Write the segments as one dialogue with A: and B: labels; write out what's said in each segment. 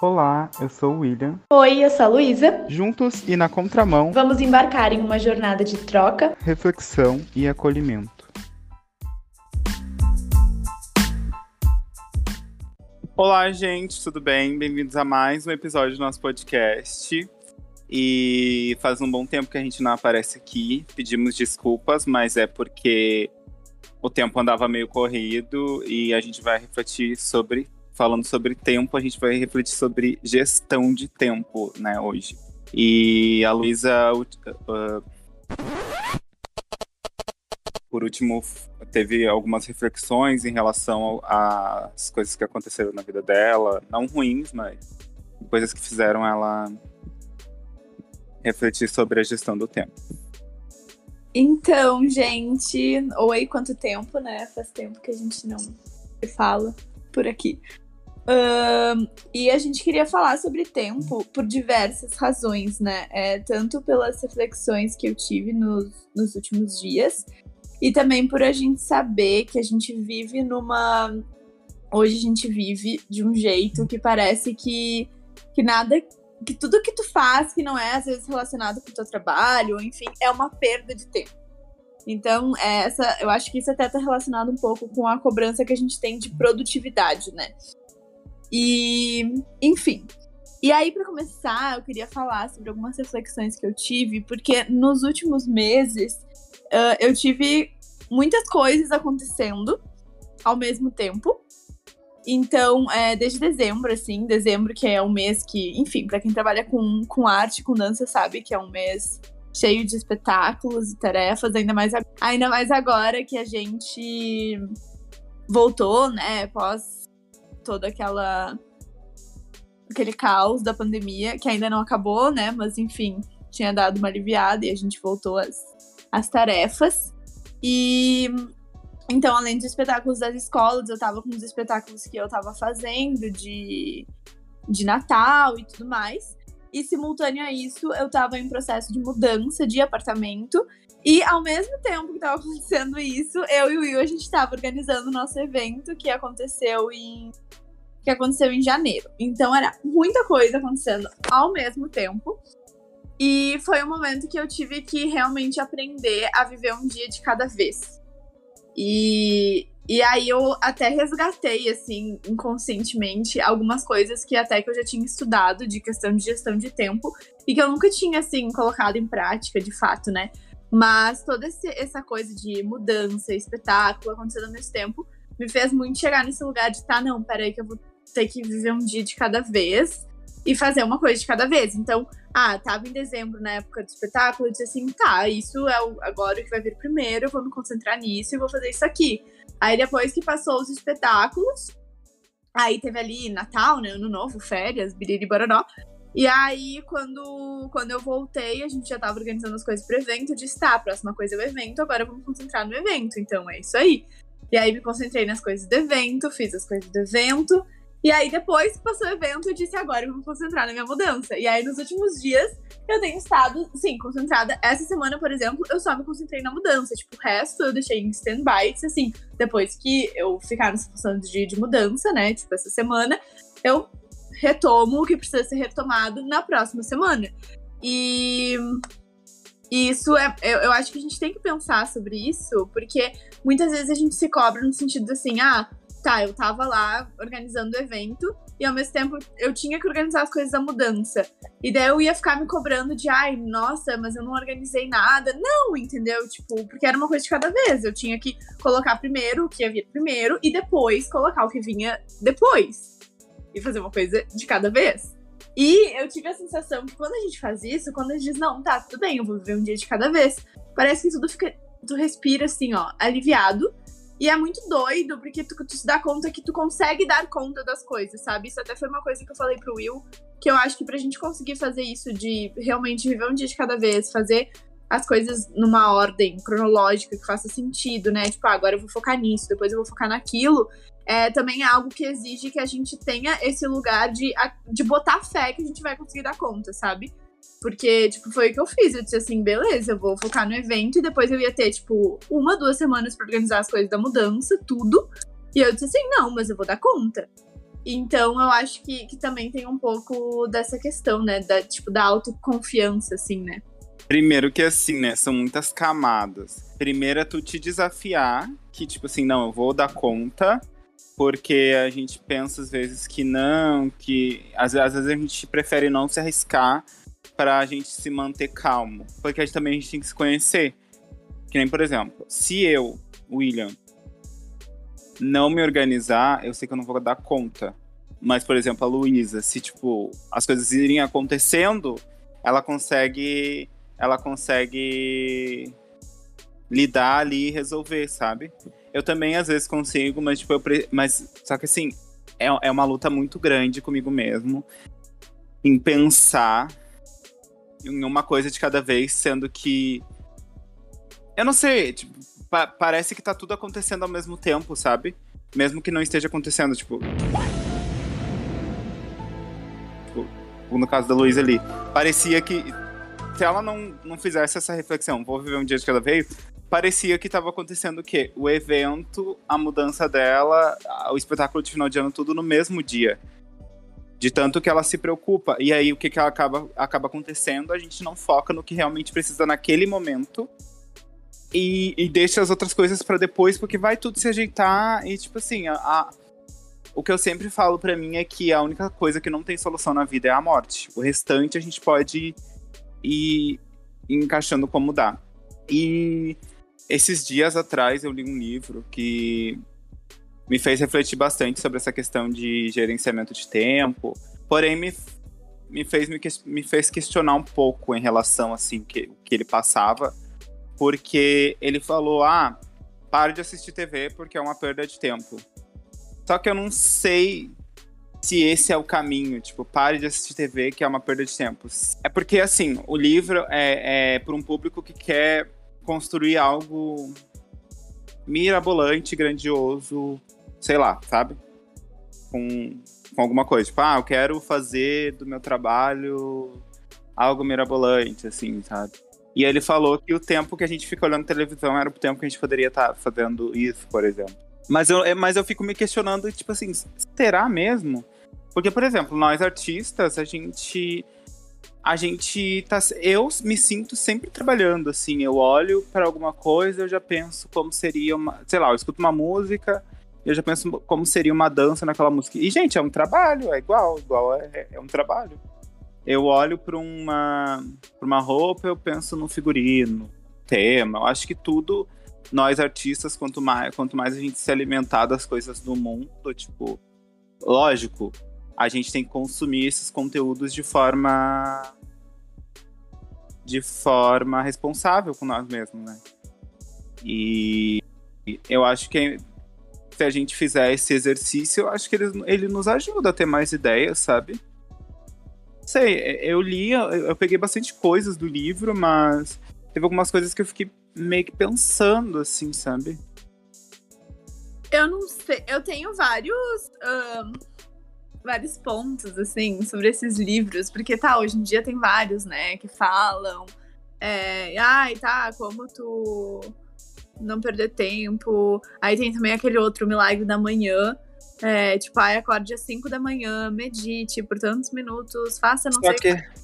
A: Olá, eu sou o William.
B: Oi, eu sou a Luísa.
A: Juntos e na contramão,
B: Vamos embarcar em uma jornada de troca.
A: reflexão e acolhimento. Olá, gente, tudo bem? Bem-vindos a mais um episódio do nosso podcast. E faz um bom tempo que a gente não aparece aqui. Pedimos desculpas, mas é porque o tempo andava meio corrido e a gente vai refletir sobre, falando sobre tempo, a gente vai refletir sobre gestão de tempo, né, hoje. E a Luísa, uh, por último, teve algumas reflexões em relação às coisas que aconteceram na vida dela, não ruins, mas coisas que fizeram ela refletir sobre a gestão do tempo.
C: Então, gente, oi, quanto tempo, né? Faz tempo que a gente não se fala por aqui. E a gente queria falar sobre tempo por diversas razões, né? É, tanto pelas reflexões que eu tive nos, nos últimos dias, e também por a gente saber que a gente vive numa. Hoje a gente vive de um jeito que parece que, que nada que tudo que tu faz que não é às vezes relacionado com o teu trabalho, enfim, é uma perda de tempo. Então, é, essa, eu acho que isso até está relacionado um pouco com a cobrança que a gente tem de produtividade, né? E, enfim. E aí, para começar, eu queria falar sobre algumas reflexões que eu tive, porque nos últimos meses ah, eu tive muitas coisas acontecendo ao mesmo tempo. Então, é, desde dezembro, assim, dezembro que é um mês que, enfim, para quem trabalha com, com arte, com dança, sabe que é um mês cheio de espetáculos e tarefas, ainda mais, ainda mais agora que a gente voltou, né, após toda aquela aquele caos da pandemia, que ainda não acabou, né, mas enfim, tinha dado uma aliviada e a gente voltou às, às tarefas. E então, além dos espetáculos das escolas, eu tava com os espetáculos que eu tava fazendo de, de Natal e tudo mais. E simultâneo a isso, eu tava em processo de mudança de apartamento. E ao mesmo tempo que tava acontecendo isso, eu e o Will, a gente tava organizando o nosso evento que aconteceu em. que aconteceu em janeiro. Então era muita coisa acontecendo ao mesmo tempo. E foi um momento que eu tive que realmente aprender a viver um dia de cada vez. E, e aí eu até resgatei, assim, inconscientemente, algumas coisas que até que eu já tinha estudado de questão de gestão de tempo e que eu nunca tinha, assim, colocado em prática, de fato, né? Mas toda esse- essa coisa de mudança, espetáculo, acontecendo ao mesmo tempo, me fez muito chegar nesse lugar de, tá, não, peraí que eu vou ter que viver um dia de cada vez e fazer uma coisa de cada vez. Então, ah, tava em dezembro, na época do espetáculo, eu disse assim, tá, isso é o, agora o que vai vir primeiro, eu vou me concentrar nisso e vou fazer isso aqui. Aí depois que passou os espetáculos, aí teve ali Natal, né, Ano Novo, férias, biriri bororó. E aí, quando, quando eu voltei, a gente já tava organizando as coisas pro evento, eu disse, tá, a próxima coisa é o evento, agora me concentrar no evento, então é isso aí. E aí me concentrei nas coisas do evento, fiz as coisas do evento, e aí, depois que passou o evento, eu disse, agora eu vou concentrar na minha mudança. E aí, nos últimos dias, eu tenho estado, sim, concentrada. Essa semana, por exemplo, eu só me concentrei na mudança. Tipo, o resto eu deixei em stand-by. Assim, depois que eu ficar nessa função de, de mudança, né? Tipo, essa semana, eu retomo o que precisa ser retomado na próxima semana. E e isso é. Eu, eu acho que a gente tem que pensar sobre isso, porque muitas vezes a gente se cobra no sentido assim, ah, tá, eu tava lá organizando o evento e ao mesmo tempo eu tinha que organizar as coisas da mudança. E daí eu ia ficar me cobrando de, ai, nossa, mas eu não organizei nada. Não, entendeu? Tipo, porque era uma coisa de cada vez. Eu tinha que colocar primeiro o que ia vir primeiro e depois colocar o que vinha depois. E fazer uma coisa de cada vez. E eu tive a sensação que quando a gente faz isso, quando a gente diz, não, tá, tudo bem, eu vou viver um dia de cada vez, parece que tudo fica. Tu respira assim, ó, aliviado. E é muito doido, porque tu, tu se dá conta que tu consegue dar conta das coisas, sabe? Isso até foi uma coisa que eu falei pro Will, que eu acho que pra gente conseguir fazer isso, de realmente viver um dia de cada vez, fazer as coisas numa ordem cronológica que faça sentido, né? Tipo, ah, agora eu vou focar nisso, depois eu vou focar naquilo. É, também é algo que exige que a gente tenha esse lugar de, de botar fé que a gente vai conseguir dar conta, sabe? Porque, tipo, foi o que eu fiz. Eu disse assim, beleza, eu vou focar no evento e depois eu ia ter, tipo, uma, duas semanas pra organizar as coisas da mudança, tudo. E eu disse assim, não, mas eu vou dar conta. Então eu acho que, que também tem um pouco dessa questão, né? Da, tipo, da autoconfiança, assim, né?
A: Primeiro que assim, né? São muitas camadas. Primeiro é tu te desafiar, que tipo assim, não, eu vou dar conta, porque a gente pensa às vezes que não, que às, às vezes a gente prefere não se arriscar para a gente se manter calmo, porque a gente, também a gente tem que se conhecer. Que nem, por exemplo, se eu, William, não me organizar, eu sei que eu não vou dar conta. Mas, por exemplo, a Luísa, se tipo as coisas irem acontecendo, ela consegue ela consegue lidar ali e resolver, sabe? Eu também às vezes consigo, mas tipo, eu pre... mas só que assim, é, é uma luta muito grande comigo mesmo em pensar em uma coisa de cada vez, sendo que eu não sei, tipo, pa parece que tá tudo acontecendo ao mesmo tempo, sabe? Mesmo que não esteja acontecendo, tipo, tipo no caso da Luísa ali, parecia que se ela não, não fizesse essa reflexão, vou viver um dia de cada vez, parecia que estava acontecendo o quê? O evento, a mudança dela, o espetáculo de final de ano, tudo no mesmo dia. De tanto que ela se preocupa. E aí o que, que ela acaba, acaba acontecendo? A gente não foca no que realmente precisa naquele momento. E, e deixa as outras coisas para depois, porque vai tudo se ajeitar. E, tipo assim, a, a o que eu sempre falo para mim é que a única coisa que não tem solução na vida é a morte. O restante a gente pode e encaixando como dá. E esses dias atrás eu li um livro que me fez refletir bastante sobre essa questão de gerenciamento de tempo, porém me, me, fez, me, me fez questionar um pouco em relação assim que, que ele passava, porque ele falou: ah, pare de assistir TV porque é uma perda de tempo. Só que eu não sei se esse é o caminho, tipo, pare de assistir TV, que é uma perda de tempo. É porque, assim, o livro é, é para um público que quer construir algo mirabolante, grandioso, sei lá, sabe? Com, com alguma coisa. Tipo, ah, eu quero fazer do meu trabalho algo mirabolante, assim, sabe? E ele falou que o tempo que a gente fica olhando televisão era o tempo que a gente poderia estar tá fazendo isso, por exemplo. Mas eu, é, mas eu fico me questionando, tipo assim, será mesmo? Porque, por exemplo, nós artistas, a gente. A gente tá. Eu me sinto sempre trabalhando, assim. Eu olho para alguma coisa, eu já penso como seria uma. Sei lá, eu escuto uma música, eu já penso como seria uma dança naquela música. E, gente, é um trabalho, é igual, igual é, é um trabalho. Eu olho para uma, uma roupa, eu penso no figurino, tema. Eu acho que tudo nós artistas, quanto mais, quanto mais a gente se alimentar das coisas do mundo, tipo, lógico, a gente tem que consumir esses conteúdos de forma de forma responsável com nós mesmos, né? E eu acho que se a gente fizer esse exercício, eu acho que ele, ele nos ajuda a ter mais ideias, sabe? Sei, eu li, eu peguei bastante coisas do livro, mas teve algumas coisas que eu fiquei meio que pensando, assim, sabe?
C: Eu não sei. Eu tenho vários. Um, vários pontos, assim, sobre esses livros. Porque, tá, hoje em dia tem vários, né, que falam. É, ai, tá, como tu não perder tempo. Aí tem também aquele outro Milagre da Manhã. É, tipo, ai, acorde às 5 da manhã, medite por tantos minutos, faça não Só sei
A: que...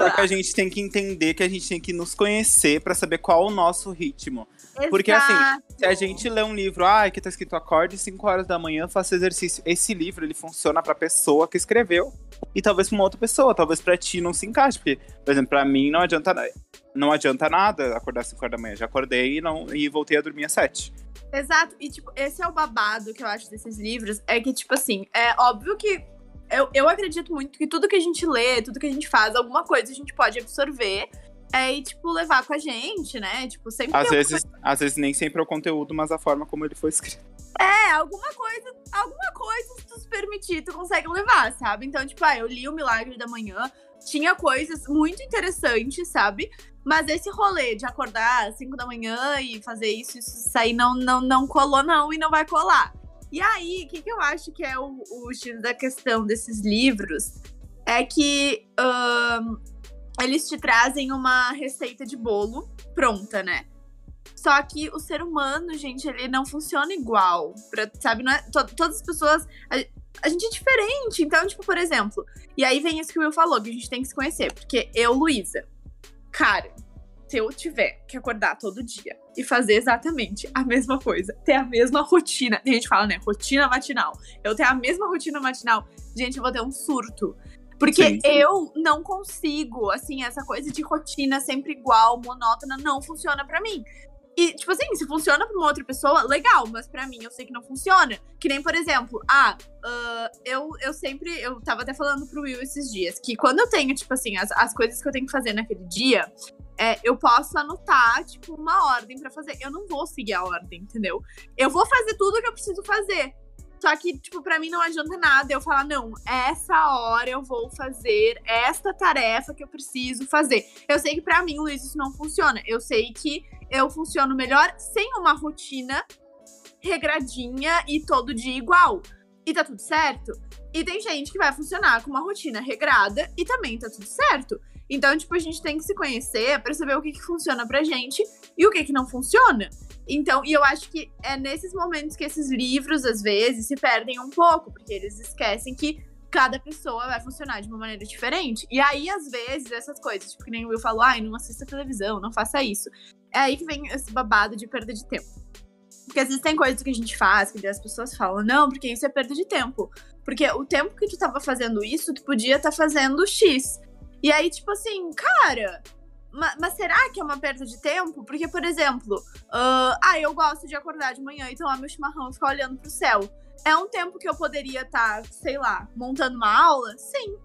A: Só que a gente tem que entender que a gente tem que nos conhecer para saber qual o nosso ritmo. Exato. Porque assim, se a gente lê um livro, ah, aqui tá escrito acorde 5 horas da manhã, faça exercício. Esse livro, ele funciona pra pessoa que escreveu e talvez pra uma outra pessoa, talvez pra ti não se encaixe. Porque, por exemplo, pra mim não adianta, não adianta nada acordar 5 horas da manhã. Já acordei e, não, e voltei a dormir às 7.
C: Exato, e tipo, esse é o babado que eu acho desses livros, é que, tipo assim, é óbvio que eu, eu acredito muito que tudo que a gente lê, tudo que a gente faz, alguma coisa a gente pode absorver é, e, tipo, levar com a gente, né? Tipo, sempre.
A: Às vezes, coisa... às vezes nem sempre é o conteúdo, mas a forma como ele foi escrito.
C: É, alguma coisa, alguma coisa, se tu se permitir, tu consegue levar, sabe? Então, tipo, ah, eu li o Milagre da Manhã, tinha coisas muito interessantes, sabe? Mas esse rolê de acordar às 5 da manhã e fazer isso, isso sair não, não, não colou, não, e não vai colar. E aí, o que, que eu acho que é o, o da questão desses livros é que um, eles te trazem uma receita de bolo pronta, né? Só que o ser humano, gente, ele não funciona igual. Pra, sabe, é, to, todas as pessoas. a gente é diferente. Então, tipo, por exemplo, e aí vem isso que o Will falou, que a gente tem que se conhecer. Porque eu, Luísa, cara, se eu tiver que acordar todo dia e fazer exatamente a mesma coisa, ter a mesma rotina, a gente fala, né, rotina matinal, eu ter a mesma rotina matinal, gente, eu vou ter um surto. Porque sim, sim. eu não consigo, assim, essa coisa de rotina sempre igual, monótona, não funciona para mim. E, tipo assim, se funciona pra uma outra pessoa, legal, mas para mim eu sei que não funciona. Que nem, por exemplo, ah, uh, eu, eu sempre. Eu tava até falando pro Will esses dias que quando eu tenho, tipo assim, as, as coisas que eu tenho que fazer naquele dia, é, eu posso anotar, tipo, uma ordem para fazer. Eu não vou seguir a ordem, entendeu? Eu vou fazer tudo o que eu preciso fazer. Só que, tipo, pra mim não adianta nada eu falar, não, essa hora eu vou fazer esta tarefa que eu preciso fazer. Eu sei que pra mim, Luiz, isso não funciona. Eu sei que eu funciono melhor sem uma rotina regradinha e todo dia igual. E tá tudo certo. E tem gente que vai funcionar com uma rotina regrada e também tá tudo certo. Então, tipo, a gente tem que se conhecer para saber o que, que funciona pra gente e o que, que não funciona. Então, e eu acho que é nesses momentos que esses livros, às vezes, se perdem um pouco, porque eles esquecem que cada pessoa vai funcionar de uma maneira diferente. E aí, às vezes, essas coisas, tipo, que nem o Will falou, ai, não assista televisão, não faça isso. É aí que vem esse babado de perda de tempo. Porque às vezes tem coisas que a gente faz, que as pessoas falam, não, porque isso é perda de tempo. Porque o tempo que tu tava fazendo isso, tu podia estar tá fazendo X. E aí, tipo assim, cara, mas, mas, será que é uma perda de tempo? Porque, por exemplo, uh, ah, eu gosto de acordar de manhã e tomar meu chimarrão e ficar olhando pro céu. É um tempo que eu poderia estar, tá, sei lá, montando uma aula? Sim.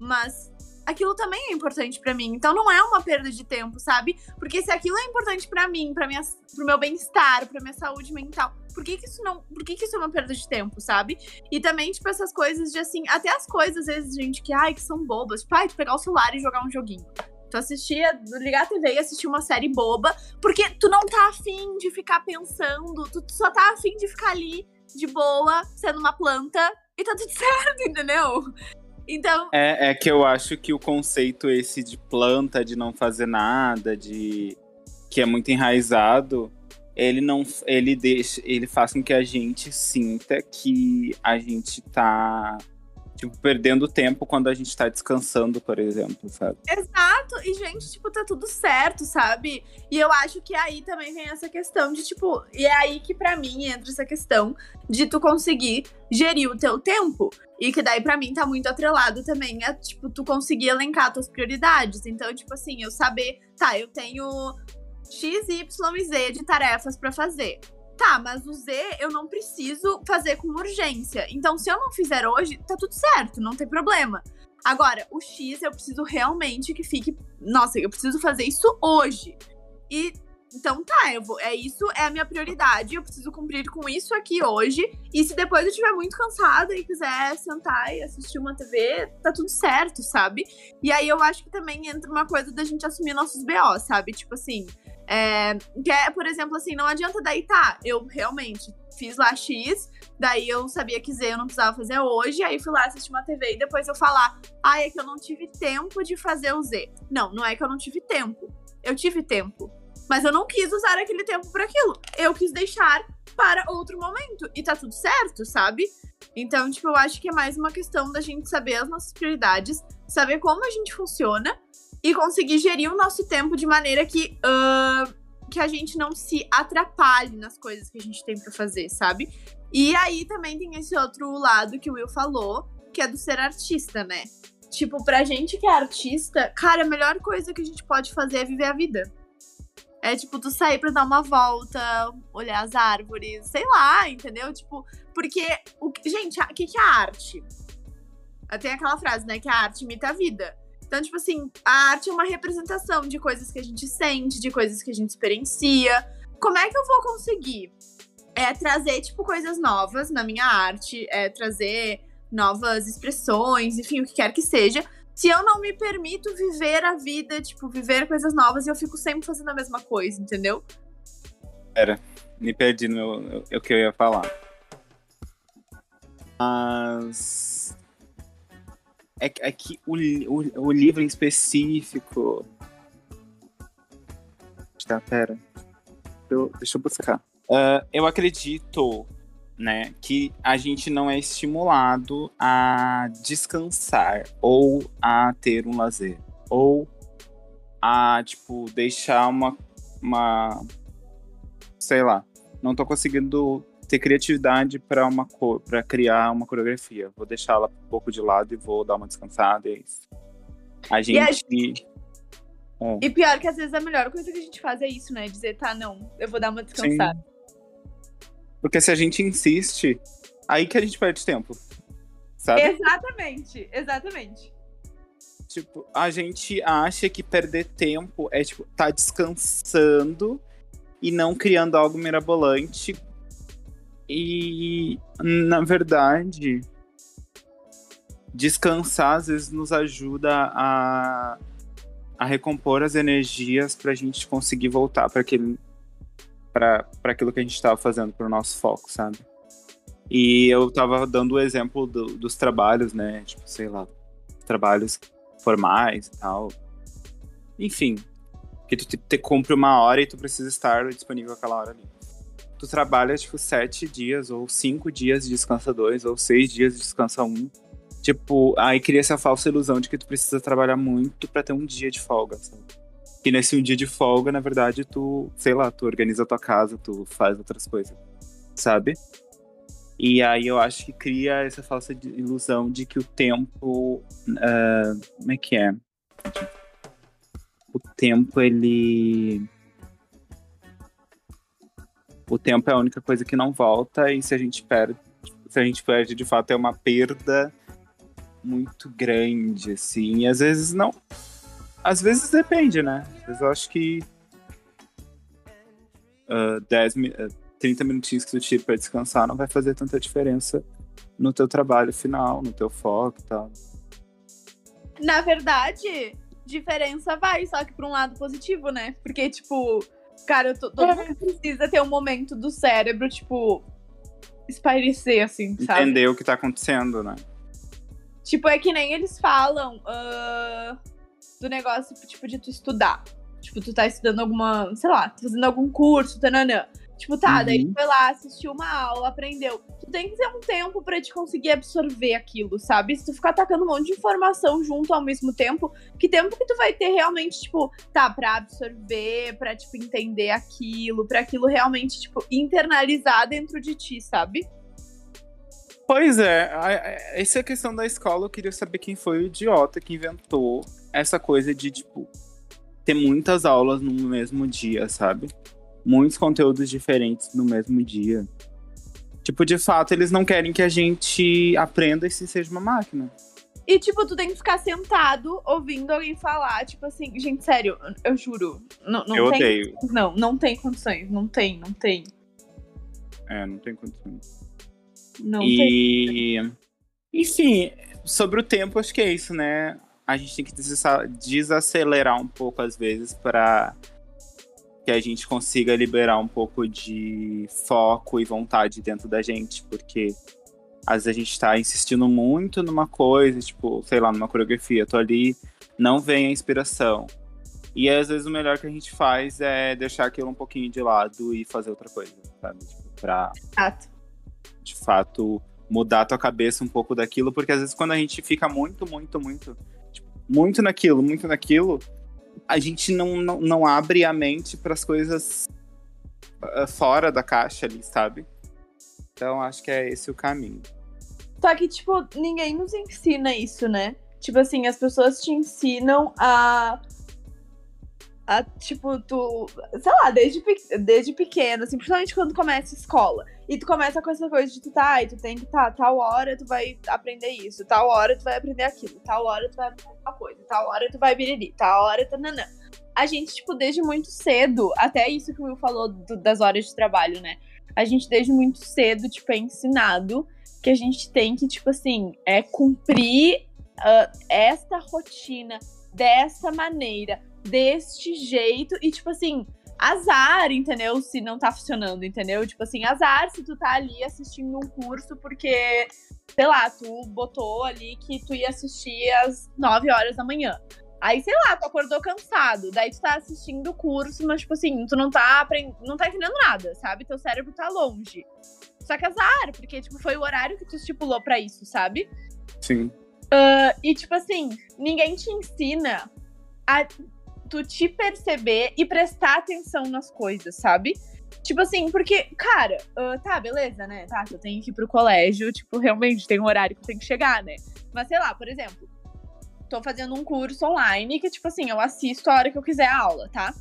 C: Mas aquilo também é importante para mim. Então não é uma perda de tempo, sabe? Porque se aquilo é importante para mim, para minha pro meu bem-estar, pra minha saúde mental, por que, que isso não. Por que, que isso é uma perda de tempo, sabe? E também, tipo, essas coisas de assim, até as coisas, às vezes, gente, que, ai, que são bobas. Tipo, ai, pegar o celular e jogar um joguinho. Tu assistia, ligar a TV e assistir uma série boba, porque tu não tá afim de ficar pensando, tu só tá afim de ficar ali de boa, sendo uma planta, e tá tudo certo, entendeu? Então.
A: É, é que eu acho que o conceito esse de planta, de não fazer nada, de. que é muito enraizado, ele não. ele deixa. ele faz com que a gente sinta que a gente tá tipo, perdendo tempo quando a gente tá descansando, por exemplo, sabe?
C: Exato. E, gente, tipo, tá tudo certo, sabe? E eu acho que aí também vem essa questão de, tipo, e é aí que para mim entra essa questão de tu conseguir gerir o teu tempo. E que daí para mim tá muito atrelado também a, tipo, tu conseguir elencar tuas prioridades. Então, tipo assim, eu saber, tá, eu tenho X, Y e Z de tarefas para fazer. Tá, mas o Z eu não preciso fazer com urgência. Então, se eu não fizer hoje, tá tudo certo, não tem problema. Agora, o X eu preciso realmente que fique. Nossa, eu preciso fazer isso hoje. E então tá, eu vou, é isso, é a minha prioridade. Eu preciso cumprir com isso aqui hoje. E se depois eu estiver muito cansada e quiser sentar e assistir uma TV, tá tudo certo, sabe? E aí eu acho que também entra uma coisa da gente assumir nossos BO, sabe? Tipo assim, é, que é, por exemplo, assim, não adianta daí, tá, eu realmente fiz lá X, daí eu sabia que Z eu não precisava fazer hoje, aí fui lá assistir uma TV e depois eu falar, ah, é que eu não tive tempo de fazer o Z. Não, não é que eu não tive tempo. Eu tive tempo. Mas eu não quis usar aquele tempo para aquilo. Eu quis deixar para outro momento. E tá tudo certo, sabe? Então, tipo, eu acho que é mais uma questão da gente saber as nossas prioridades, saber como a gente funciona e conseguir gerir o nosso tempo de maneira que, uh, que a gente não se atrapalhe nas coisas que a gente tem para fazer, sabe? E aí também tem esse outro lado que o Will falou, que é do ser artista, né? Tipo, pra gente que é artista, cara, a melhor coisa que a gente pode fazer é viver a vida. É tipo, tu sair pra dar uma volta, olhar as árvores, sei lá, entendeu? Tipo, porque, o, gente, o que, que é arte? Tem aquela frase, né, que a arte imita a vida. Então, tipo assim, a arte é uma representação de coisas que a gente sente, de coisas que a gente experiencia. Como é que eu vou conseguir é, trazer, tipo, coisas novas na minha arte, é, trazer novas expressões, enfim, o que quer que seja, se eu não me permito viver a vida, tipo, viver coisas novas eu fico sempre fazendo a mesma coisa, entendeu?
A: Pera, me perdi no o que eu ia falar. Mas é, é que o, o, o livro em específico. Tá, pera. Eu, deixa eu buscar. Uh, eu acredito né, que a gente não é estimulado a descansar ou a ter um lazer ou a tipo deixar uma uma sei lá, não tô conseguindo ter criatividade para uma para criar uma coreografia. Vou deixá-la um pouco de lado e vou dar uma descansada e é isso. A gente, a gente...
C: É. E pior que às vezes a melhor coisa que a gente faz é isso, né? Dizer, tá, não, eu vou dar uma descansada. Sim.
A: Porque se a gente insiste, aí que a gente perde tempo. Sabe?
C: Exatamente, exatamente.
A: Tipo, a gente acha que perder tempo é, tipo, tá descansando e não criando algo mirabolante. E, na verdade, descansar às vezes nos ajuda a, a recompor as energias para a gente conseguir voltar para aquele para aquilo que a gente estava fazendo para o nosso foco, sabe? E eu estava dando o exemplo do, dos trabalhos, né? Tipo, sei lá, trabalhos formais e tal. Enfim, que tu te, te cumpre uma hora e tu precisa estar disponível aquela hora ali. Tu trabalha, tipo, sete dias, ou cinco dias descansa dois, ou seis dias descansa um. Tipo, aí cria essa falsa ilusão de que tu precisa trabalhar muito para ter um dia de folga, sabe? Que nesse um dia de folga, na verdade, tu, sei lá, tu organiza a tua casa, tu faz outras coisas, sabe? E aí eu acho que cria essa falsa ilusão de que o tempo. Uh, como é que é? o tempo ele o tempo é a única coisa que não volta e se a gente perde se a gente perde de fato é uma perda muito grande assim. E às vezes não às vezes depende né? Às vezes eu acho que uh, 10, 30 minutinhos que tu tira para descansar não vai fazer tanta diferença no teu trabalho final no teu foco e tal.
C: Na verdade diferença vai, só que pra um lado positivo, né? Porque, tipo, cara, tô, todo mundo precisa ter um momento do cérebro, tipo, espairecer, assim, sabe?
A: Entender o que tá acontecendo, né?
C: Tipo, é que nem eles falam uh, do negócio, tipo, de tu estudar. Tipo, tu tá estudando alguma, sei lá, tá fazendo algum curso, tananã. Tipo, tá, uhum. daí tu foi lá, assistiu uma aula, aprendeu. Tu tem que ter um tempo para te conseguir absorver aquilo, sabe? Se tu ficar atacando um monte de informação junto ao mesmo tempo, que tempo que tu vai ter realmente, tipo, tá, pra absorver, pra, tipo, entender aquilo, pra aquilo realmente, tipo, internalizar dentro de ti, sabe?
A: Pois é, essa é a questão da escola. Eu queria saber quem foi o idiota que inventou essa coisa de, tipo, ter muitas aulas no mesmo dia, sabe? Muitos conteúdos diferentes no mesmo dia. Tipo, de fato, eles não querem que a gente aprenda e se seja uma máquina.
C: E, tipo, tu tem que ficar sentado ouvindo alguém falar, tipo assim, gente, sério, eu juro. Não, não
A: eu
C: tem,
A: odeio.
C: Não, não tem condições. Não tem, não tem.
A: É, não tem condições.
C: Não
A: e... tem. Enfim, sobre o tempo, acho que é isso, né? A gente tem que desacelerar um pouco às vezes para que a gente consiga liberar um pouco de foco e vontade dentro da gente, porque às vezes a gente tá insistindo muito numa coisa, tipo, sei lá, numa coreografia, tô ali, não vem a inspiração. E às vezes o melhor que a gente faz é deixar aquilo um pouquinho de lado e fazer outra coisa, sabe? Tipo, pra,
C: Exato.
A: de fato, mudar a tua cabeça um pouco daquilo, porque às vezes quando a gente fica muito, muito, muito, tipo, muito naquilo, muito naquilo, a gente não, não, não abre a mente para as coisas uh, fora da caixa ali, sabe? Então acho que é esse o caminho.
C: Só que, tipo, ninguém nos ensina isso, né? Tipo assim, as pessoas te ensinam a a, tipo, tu, sei lá, desde, desde pequeno, assim, principalmente quando começa a escola. E tu começa com essa coisa de tu tá, e tu tem que tá, tal hora tu vai aprender isso, tal hora tu vai aprender aquilo, tal hora tu vai aprender tal coisa, tal hora tu vai biriri, tal hora tu nanã. A gente, tipo, desde muito cedo, até isso que o Will falou do, das horas de trabalho, né? A gente desde muito cedo, tipo, é ensinado que a gente tem que, tipo assim, é cumprir uh, esta rotina dessa maneira deste jeito e, tipo assim, azar, entendeu? Se não tá funcionando, entendeu? Tipo assim, azar se tu tá ali assistindo um curso porque, sei lá, tu botou ali que tu ia assistir às 9 horas da manhã. Aí, sei lá, tu acordou cansado, daí tu tá assistindo o curso, mas, tipo assim, tu não tá, aprend... não tá entendendo nada, sabe? Teu cérebro tá longe. Só que azar, porque, tipo, foi o horário que tu estipulou pra isso, sabe?
A: Sim.
C: Uh, e, tipo assim, ninguém te ensina a tu te perceber e prestar atenção nas coisas, sabe? Tipo assim, porque, cara, uh, tá, beleza, né? Tá, eu tenho que ir pro colégio, tipo, realmente tem um horário que eu tenho que chegar, né? Mas sei lá, por exemplo, tô fazendo um curso online que, tipo assim, eu assisto a hora que eu quiser a aula, tá?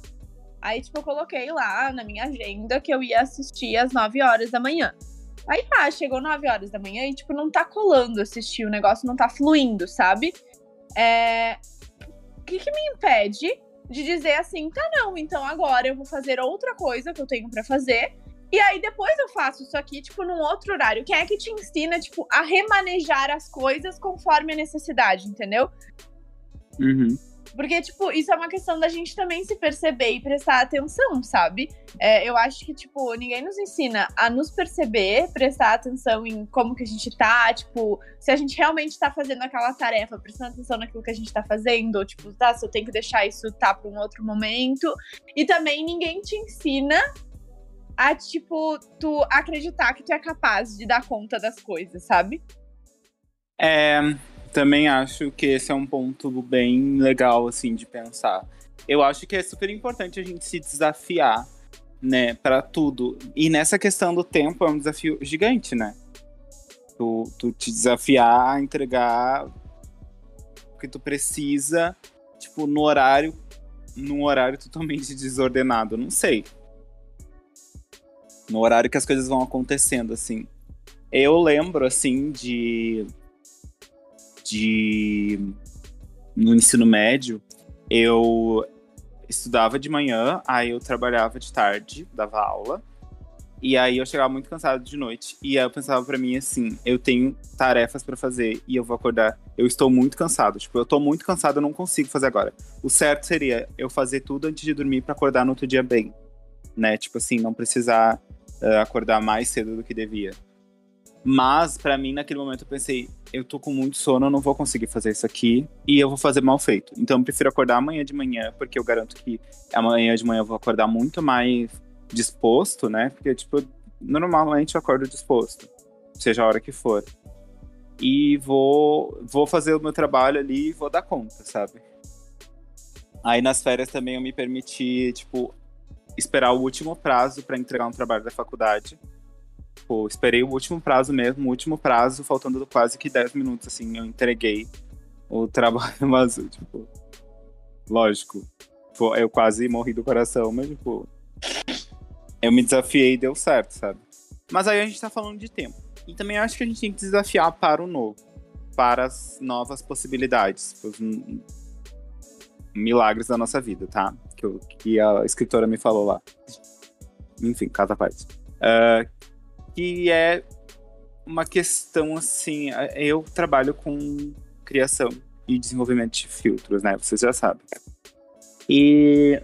C: Aí, tipo, eu coloquei lá na minha agenda que eu ia assistir às 9 horas da manhã. Aí tá, chegou 9 horas da manhã e, tipo, não tá colando assistir, o negócio não tá fluindo, sabe? É. O que, que me impede de dizer assim, tá não, então agora eu vou fazer outra coisa que eu tenho para fazer. E aí depois eu faço isso aqui, tipo, num outro horário. Quem é que te ensina, tipo, a remanejar as coisas conforme a necessidade, entendeu?
A: Uhum.
C: Porque, tipo, isso é uma questão da gente também se perceber e prestar atenção, sabe? É, eu acho que, tipo, ninguém nos ensina a nos perceber, prestar atenção em como que a gente tá, tipo, se a gente realmente tá fazendo aquela tarefa, prestando atenção naquilo que a gente tá fazendo, ou, tipo, tá, se eu tenho que deixar isso tá pra um outro momento. E também ninguém te ensina a, tipo, tu acreditar que tu é capaz de dar conta das coisas, sabe?
A: É, também acho que esse é um ponto bem legal, assim, de pensar. Eu acho que é super importante a gente se desafiar, né, para tudo. E nessa questão do tempo é um desafio gigante, né? Tu, tu te desafiar a entregar o que tu precisa, tipo, no horário, num horário totalmente desordenado. Não sei. No horário que as coisas vão acontecendo, assim. Eu lembro, assim, de de no ensino médio, eu estudava de manhã, aí eu trabalhava de tarde, dava aula. E aí eu chegava muito cansado de noite. E aí eu pensava para mim assim, eu tenho tarefas para fazer e eu vou acordar. Eu estou muito cansado. Tipo, eu tô muito cansado, eu não consigo fazer agora. O certo seria eu fazer tudo antes de dormir para acordar no outro dia bem. Né? Tipo assim, não precisar uh, acordar mais cedo do que devia. Mas, para mim, naquele momento, eu pensei, eu tô com muito sono, eu não vou conseguir fazer isso aqui e eu vou fazer mal feito. Então, eu prefiro acordar amanhã de manhã, porque eu garanto que amanhã de manhã eu vou acordar muito mais disposto, né? Porque, tipo, normalmente eu acordo disposto, seja a hora que for. E vou, vou fazer o meu trabalho ali e vou dar conta, sabe? Aí nas férias também eu me permiti, tipo, esperar o último prazo para entregar um trabalho da faculdade Tipo, esperei o último prazo mesmo, o último prazo, faltando quase que 10 minutos, assim, eu entreguei o trabalho, mas, tipo, lógico, eu quase morri do coração, mas, tipo, eu me desafiei e deu certo, sabe? Mas aí a gente tá falando de tempo. E também acho que a gente tem que desafiar para o novo, para as novas possibilidades, os milagres da nossa vida, tá? Que, que a escritora me falou lá. Enfim, cada parte. Uh, que é uma questão assim. Eu trabalho com criação e desenvolvimento de filtros, né? Vocês já sabem. E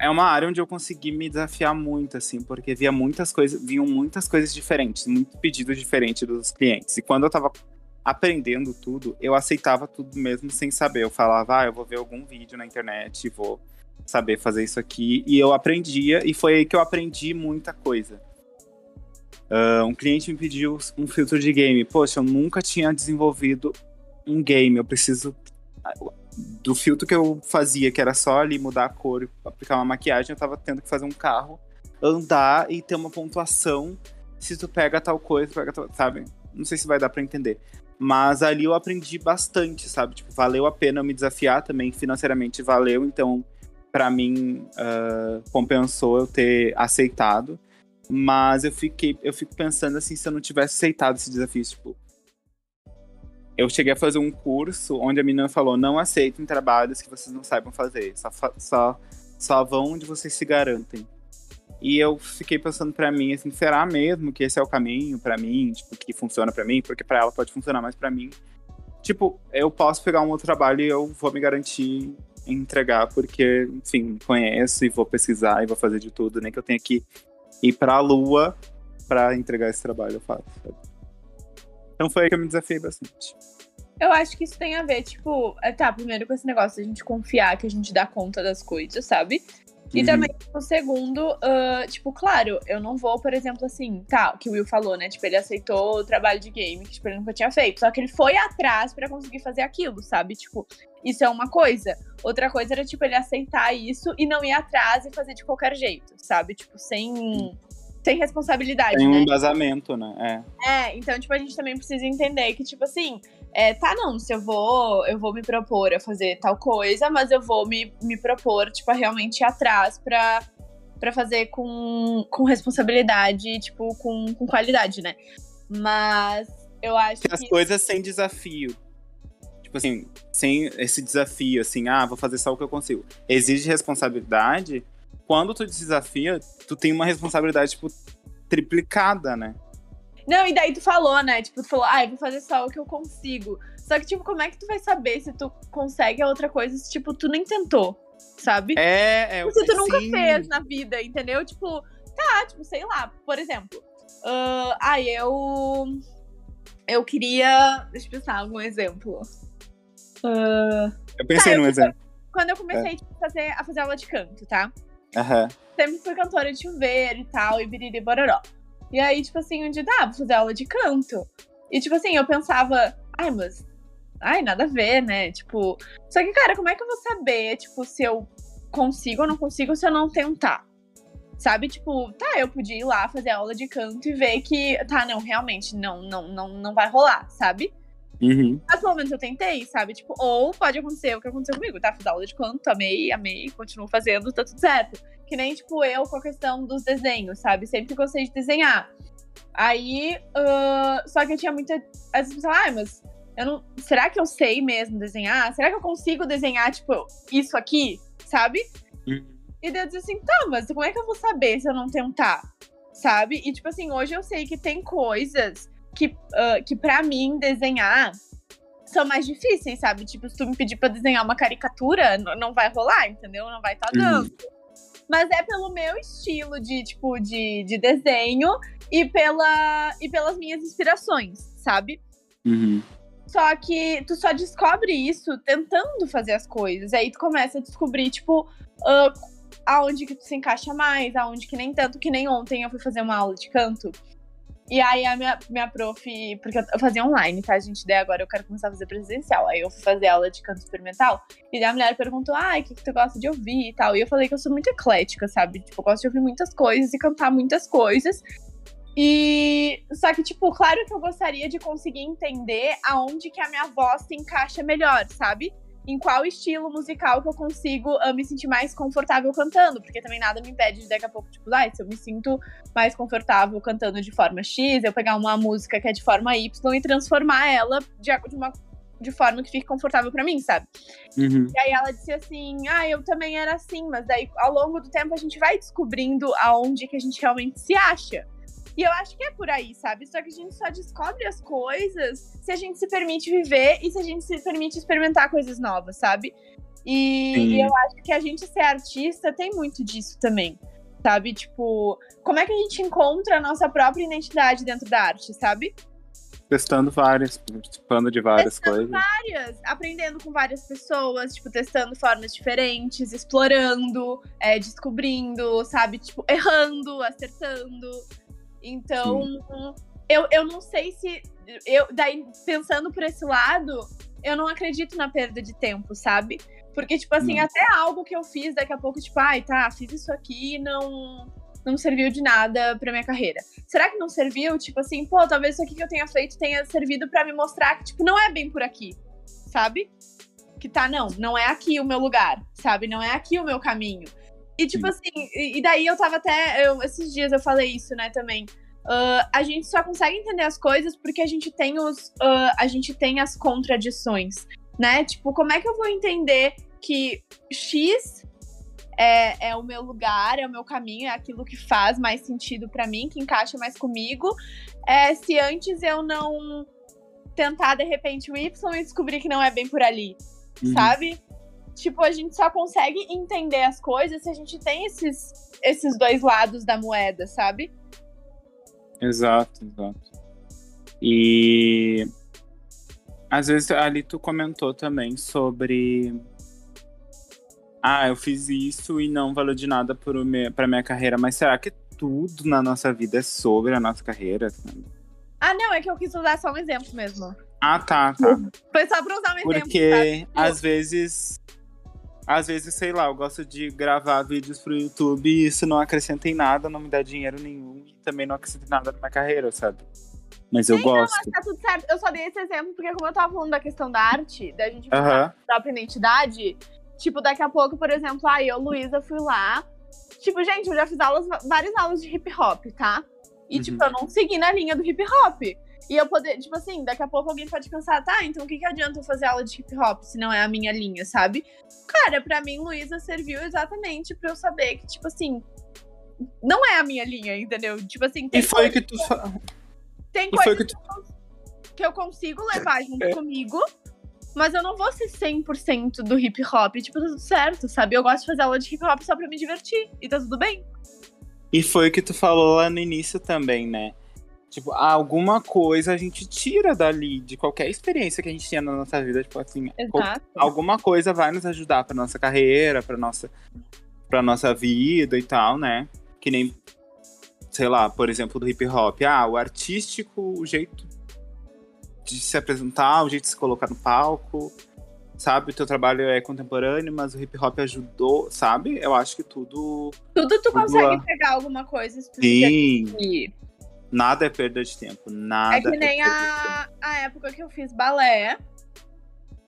A: é uma área onde eu consegui me desafiar muito, assim, porque via muitas coisas, vinham muitas coisas diferentes, muitos pedidos diferentes dos clientes. E quando eu tava aprendendo tudo, eu aceitava tudo mesmo sem saber. Eu falava, ah, eu vou ver algum vídeo na internet e vou saber fazer isso aqui. E eu aprendia, e foi aí que eu aprendi muita coisa. Uh, um cliente me pediu um filtro de game. Poxa, eu nunca tinha desenvolvido um game. Eu preciso do filtro que eu fazia, que era só ali mudar a cor, aplicar uma maquiagem, eu tava tendo que fazer um carro andar e ter uma pontuação. Se tu pega tal coisa, pega tal, sabe? Não sei se vai dar para entender. Mas ali eu aprendi bastante, sabe? Tipo, valeu a pena eu me desafiar também, financeiramente valeu. Então, para mim, uh, compensou eu ter aceitado. Mas eu fiquei, eu fico pensando assim, se eu não tivesse aceitado esse desafio, tipo. Eu cheguei a fazer um curso onde a menina falou: não aceitem trabalhos que vocês não saibam fazer. Só, só, só vão onde vocês se garantem. E eu fiquei pensando para mim, assim, será mesmo que esse é o caminho para mim, tipo, que funciona para mim? Porque para ela pode funcionar, mas para mim, tipo, eu posso pegar um outro trabalho e eu vou me garantir entregar, porque, enfim, conheço e vou pesquisar e vou fazer de tudo, nem que eu tenha que ir pra Lua para entregar esse trabalho, eu faço. Então foi aí que eu me desafiei bastante.
C: Eu acho que isso tem a ver, tipo, é, tá, primeiro com esse negócio de a gente confiar que a gente dá conta das coisas, sabe? E
A: Uhum.
C: também, o segundo, ah, tipo, claro, eu não vou, por exemplo, assim, tá, o que o Will falou, né? Tipo, ele aceitou o trabalho de game que tipo, ele nunca tinha feito. Só que ele foi atrás pra conseguir fazer aquilo, sabe? Tipo, isso é uma coisa. Outra coisa era, tipo, ele aceitar isso e não ir atrás e fazer de qualquer jeito, sabe? Tipo, sem, sem responsabilidade,
A: Tem um
C: né?
A: embasamento, né?
C: É, então, tipo, a gente também precisa entender que, tipo assim, é, tá, não, se eu vou, eu vou me propor a fazer tal coisa, mas eu vou me, me propor, tipo, a realmente ir atrás pra, pra fazer com, com responsabilidade, tipo, com, com qualidade, né? Mas eu acho.
A: As
C: que.
A: coisas sem desafio. Tipo assim, sem esse desafio, assim, ah, vou fazer só o que eu consigo. Exige responsabilidade. Quando tu desafia, tu tem uma responsabilidade, tipo, triplicada, né?
C: Não, e daí tu falou, né? Tipo, tu falou, ah, eu vou fazer só o que eu consigo. Só que, tipo, como é que tu vai saber se tu consegue a outra coisa se, tipo, tu nem tentou, sabe?
A: É, é
C: se tu nunca
A: sim.
C: fez na vida, entendeu? Tipo, tá, tipo, sei lá, por exemplo. ah, ah, eu. Eu queria. Deixa eu pensar algum exemplo. Ah,
A: Eu pensei
C: Tá,
A: num
C: eu-
A: exemplo.
C: quando eu comecei tipo, a, fazer, a fazer aula de canto, tá?
A: Aham.
C: Sempre fui cantora de chuveiro e tal, e biriri bororó. E aí, tipo assim, um dia, ah, vou fazer aula de canto. E, tipo assim, eu pensava, ai, mas. Ai, nada a ver, né? Tipo. Só que, cara, como é que eu vou saber, tipo, se eu consigo ou não consigo se eu não tentar? Sabe? Tipo, tá, eu podia ir lá fazer aula de canto e ver que, tá, não, realmente, não, não, não, não vai rolar, sabe?
A: Uhum.
C: Mas pelo menos eu tentei, sabe? Tipo, ou pode acontecer o que aconteceu comigo, tá? Fiz aula de canto, amei, amei, continuo fazendo, tá tudo certo. Que nem, tipo, eu com a questão dos desenhos, sabe? Sempre gostei de desenhar. Aí, ah, só que eu tinha muita. Às vezes eu pensava, ah, mas eu não. Será que eu sei mesmo desenhar? Será que eu consigo desenhar, tipo, isso aqui? Sabe?
A: Uhum.
C: E daí eu disse assim, tá, mas como é que eu vou saber se eu não tentar? Sabe? E, tipo assim, hoje eu sei que tem coisas que, ah, que para mim, desenhar são mais difíceis, sabe? Tipo, se tu me pedir pra desenhar uma caricatura, não vai rolar, entendeu? Não vai estar
A: Uhum.
C: dando. Mas é pelo meu estilo de, tipo, de, de desenho e, pela, e pelas minhas inspirações, sabe?
A: Uhum.
C: Só que tu só descobre isso tentando fazer as coisas. Aí tu começa a descobrir, tipo, ah, aonde que tu se encaixa mais, aonde que nem tanto, que nem ontem eu fui fazer uma aula de canto. E aí a minha, minha prof, porque eu fazia online, tá, gente? Daí agora eu quero começar a fazer presencial. Aí eu fui fazer aula de canto experimental. E daí a mulher perguntou, ai, o que, que tu gosta de ouvir e tal. E eu falei que eu sou muito eclética, sabe? Tipo, eu gosto de ouvir muitas coisas e cantar muitas coisas. E só que, tipo, claro que eu gostaria de conseguir entender aonde que a minha voz se encaixa melhor, sabe? Em qual estilo musical que eu consigo ah, me sentir mais confortável cantando, porque também nada me impede de daqui a pouco, tipo, ah, se eu me sinto mais confortável cantando de forma X, eu pegar uma música que é de forma Y e transformar ela de, de uma de forma que fique confortável pra mim, sabe?
A: Uhum.
C: E aí ela disse assim: Ah, eu também era assim, mas daí ao longo do tempo a gente vai descobrindo aonde que a gente realmente se acha. E eu acho que é por aí, sabe? Só que a gente só descobre as coisas se a gente se permite viver e se a gente se permite experimentar coisas novas, sabe? E, e eu acho que a gente ser artista tem muito disso também, sabe? Tipo, como é que a gente encontra a nossa própria identidade dentro da arte, sabe?
A: Testando várias, participando de várias
C: Testando
A: coisas.
C: várias, aprendendo com várias pessoas, tipo, testando formas diferentes, explorando, é, descobrindo, sabe? Tipo, errando, acertando. Então, eu, eu não sei se. Eu, daí, pensando por esse lado, eu não acredito na perda de tempo, sabe? Porque, tipo assim,
A: Não.
C: até algo que eu fiz daqui a pouco, tipo, ai, tá, fiz isso aqui e não. Não serviu de nada pra minha carreira. Será que não serviu? Tipo assim, pô, talvez isso aqui que eu tenha feito tenha servido pra me mostrar que, tipo, não é bem por aqui, sabe? Que tá, não, não é aqui o meu lugar, sabe? Não é aqui o meu caminho. E, tipo
A: Sim.
C: assim, e, daí eu tava até. eu- esses dias eu falei isso, né, também. Ah, a gente só consegue entender as coisas porque a gente tem os. ah, a gente tem as contradições, né? Tipo, como é que eu vou entender que X é, é o meu lugar, é o meu caminho, é aquilo que faz mais sentido pra mim, que encaixa mais comigo. É, se antes eu não tentar, de repente, o Y e descobrir que não é bem por ali,
A: Uhum.
C: sabe? Tipo, a gente só consegue entender as coisas se a gente tem esses, esses dois lados da moeda, sabe?
A: Exato, exato. E Às vezes ali tu comentou também sobre. Ah, eu fiz isso e não valeu de nada para minha, minha carreira. Mas será que tudo na nossa vida é sobre a nossa carreira?
C: Ah, não, é que eu quis usar só um exemplo mesmo.
A: Ah, tá, tá.
C: Foi só pra usar um exemplo.
A: Porque às vezes. Às vezes, sei lá, eu gosto de gravar vídeos pro YouTube e isso não acrescenta em nada, não me dá dinheiro nenhum e também não acrescenta em nada na minha carreira, sabe? Mas eu
C: Sim,
A: gosto.
C: Não, mas tá tudo certo. Eu só dei esse exemplo porque, como eu tava falando da questão da arte, da gente falar da própria identidade, tipo, daqui a pouco, por exemplo, ah, eu, Luísa, fui lá. Tipo, gente, eu já fiz aulas, várias aulas de hip hop, tá? E,
A: Uhum.
C: tipo, eu não segui na linha do hip hop. E eu poder, tipo assim, daqui a pouco alguém pode pensar, tá, então o que, que adianta eu fazer aula de hip hop se não é a minha linha, sabe? Cara, pra mim, Luísa serviu exatamente pra eu saber que, tipo assim, não é a minha linha, entendeu? Tipo assim, tem
A: E foi o que tu.
C: tem coisas
A: que tu.
C: que eu consigo levar junto
A: É.
C: comigo, mas eu não vou ser 100% do hip hop. Tipo, tá tudo certo, sabe? Eu gosto de fazer aula de hip hop só pra me divertir. E tá tudo bem.
A: E foi o que tu falou lá no início também, né? Tipo, alguma coisa a gente tira dali, de qualquer experiência que a gente tenha na nossa vida. Tipo assim,
C: Exato.
A: alguma coisa vai nos ajudar pra nossa carreira, pra nossa, pra nossa vida e tal, né? Que nem, sei lá, por exemplo, do hip hop. Ah, o artístico, o jeito de se apresentar, o jeito de se colocar no palco, sabe? O teu trabalho é contemporâneo, mas o hip hop ajudou, sabe? Eu acho que tudo.
C: Tudo tu
A: Tudo
C: consegue
A: lá.
C: pegar alguma coisa tu
A: Sim. Nada é perda de tempo. Nada
C: É que nem
A: perda de tempo.
C: a, a época que eu fiz balé.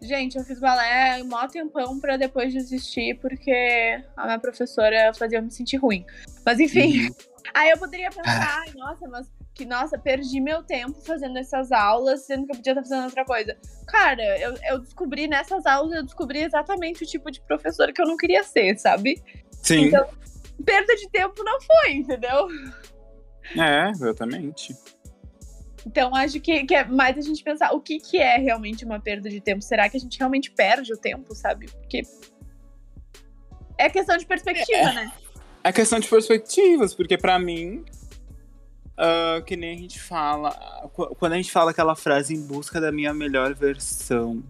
C: Gente, eu fiz balé mó tempão pra depois desistir, porque a minha professora fazia eu me sentir ruim. Mas enfim,
A: Uhum.
C: Aí eu poderia pensar, ai, nossa, mas que nossa, perdi meu tempo fazendo essas aulas, sendo que eu podia estar fazendo outra coisa. Cara, eu, eu descobri nessas aulas, eu descobri exatamente o tipo de professora que eu não queria ser, sabe?
A: Sim,
C: Então- Perda de tempo não foi, entendeu?
A: É, exatamente.
C: Então acho que, que é mais a gente pensar o que, que é realmente uma perda de tempo. Será que a gente realmente perde o tempo, sabe? Porque. É questão de perspectiva, né?
A: É questão de perspectivas, porque pra mim, ah, que nem a gente fala, qu- quando a gente fala aquela frase em busca da minha melhor versão.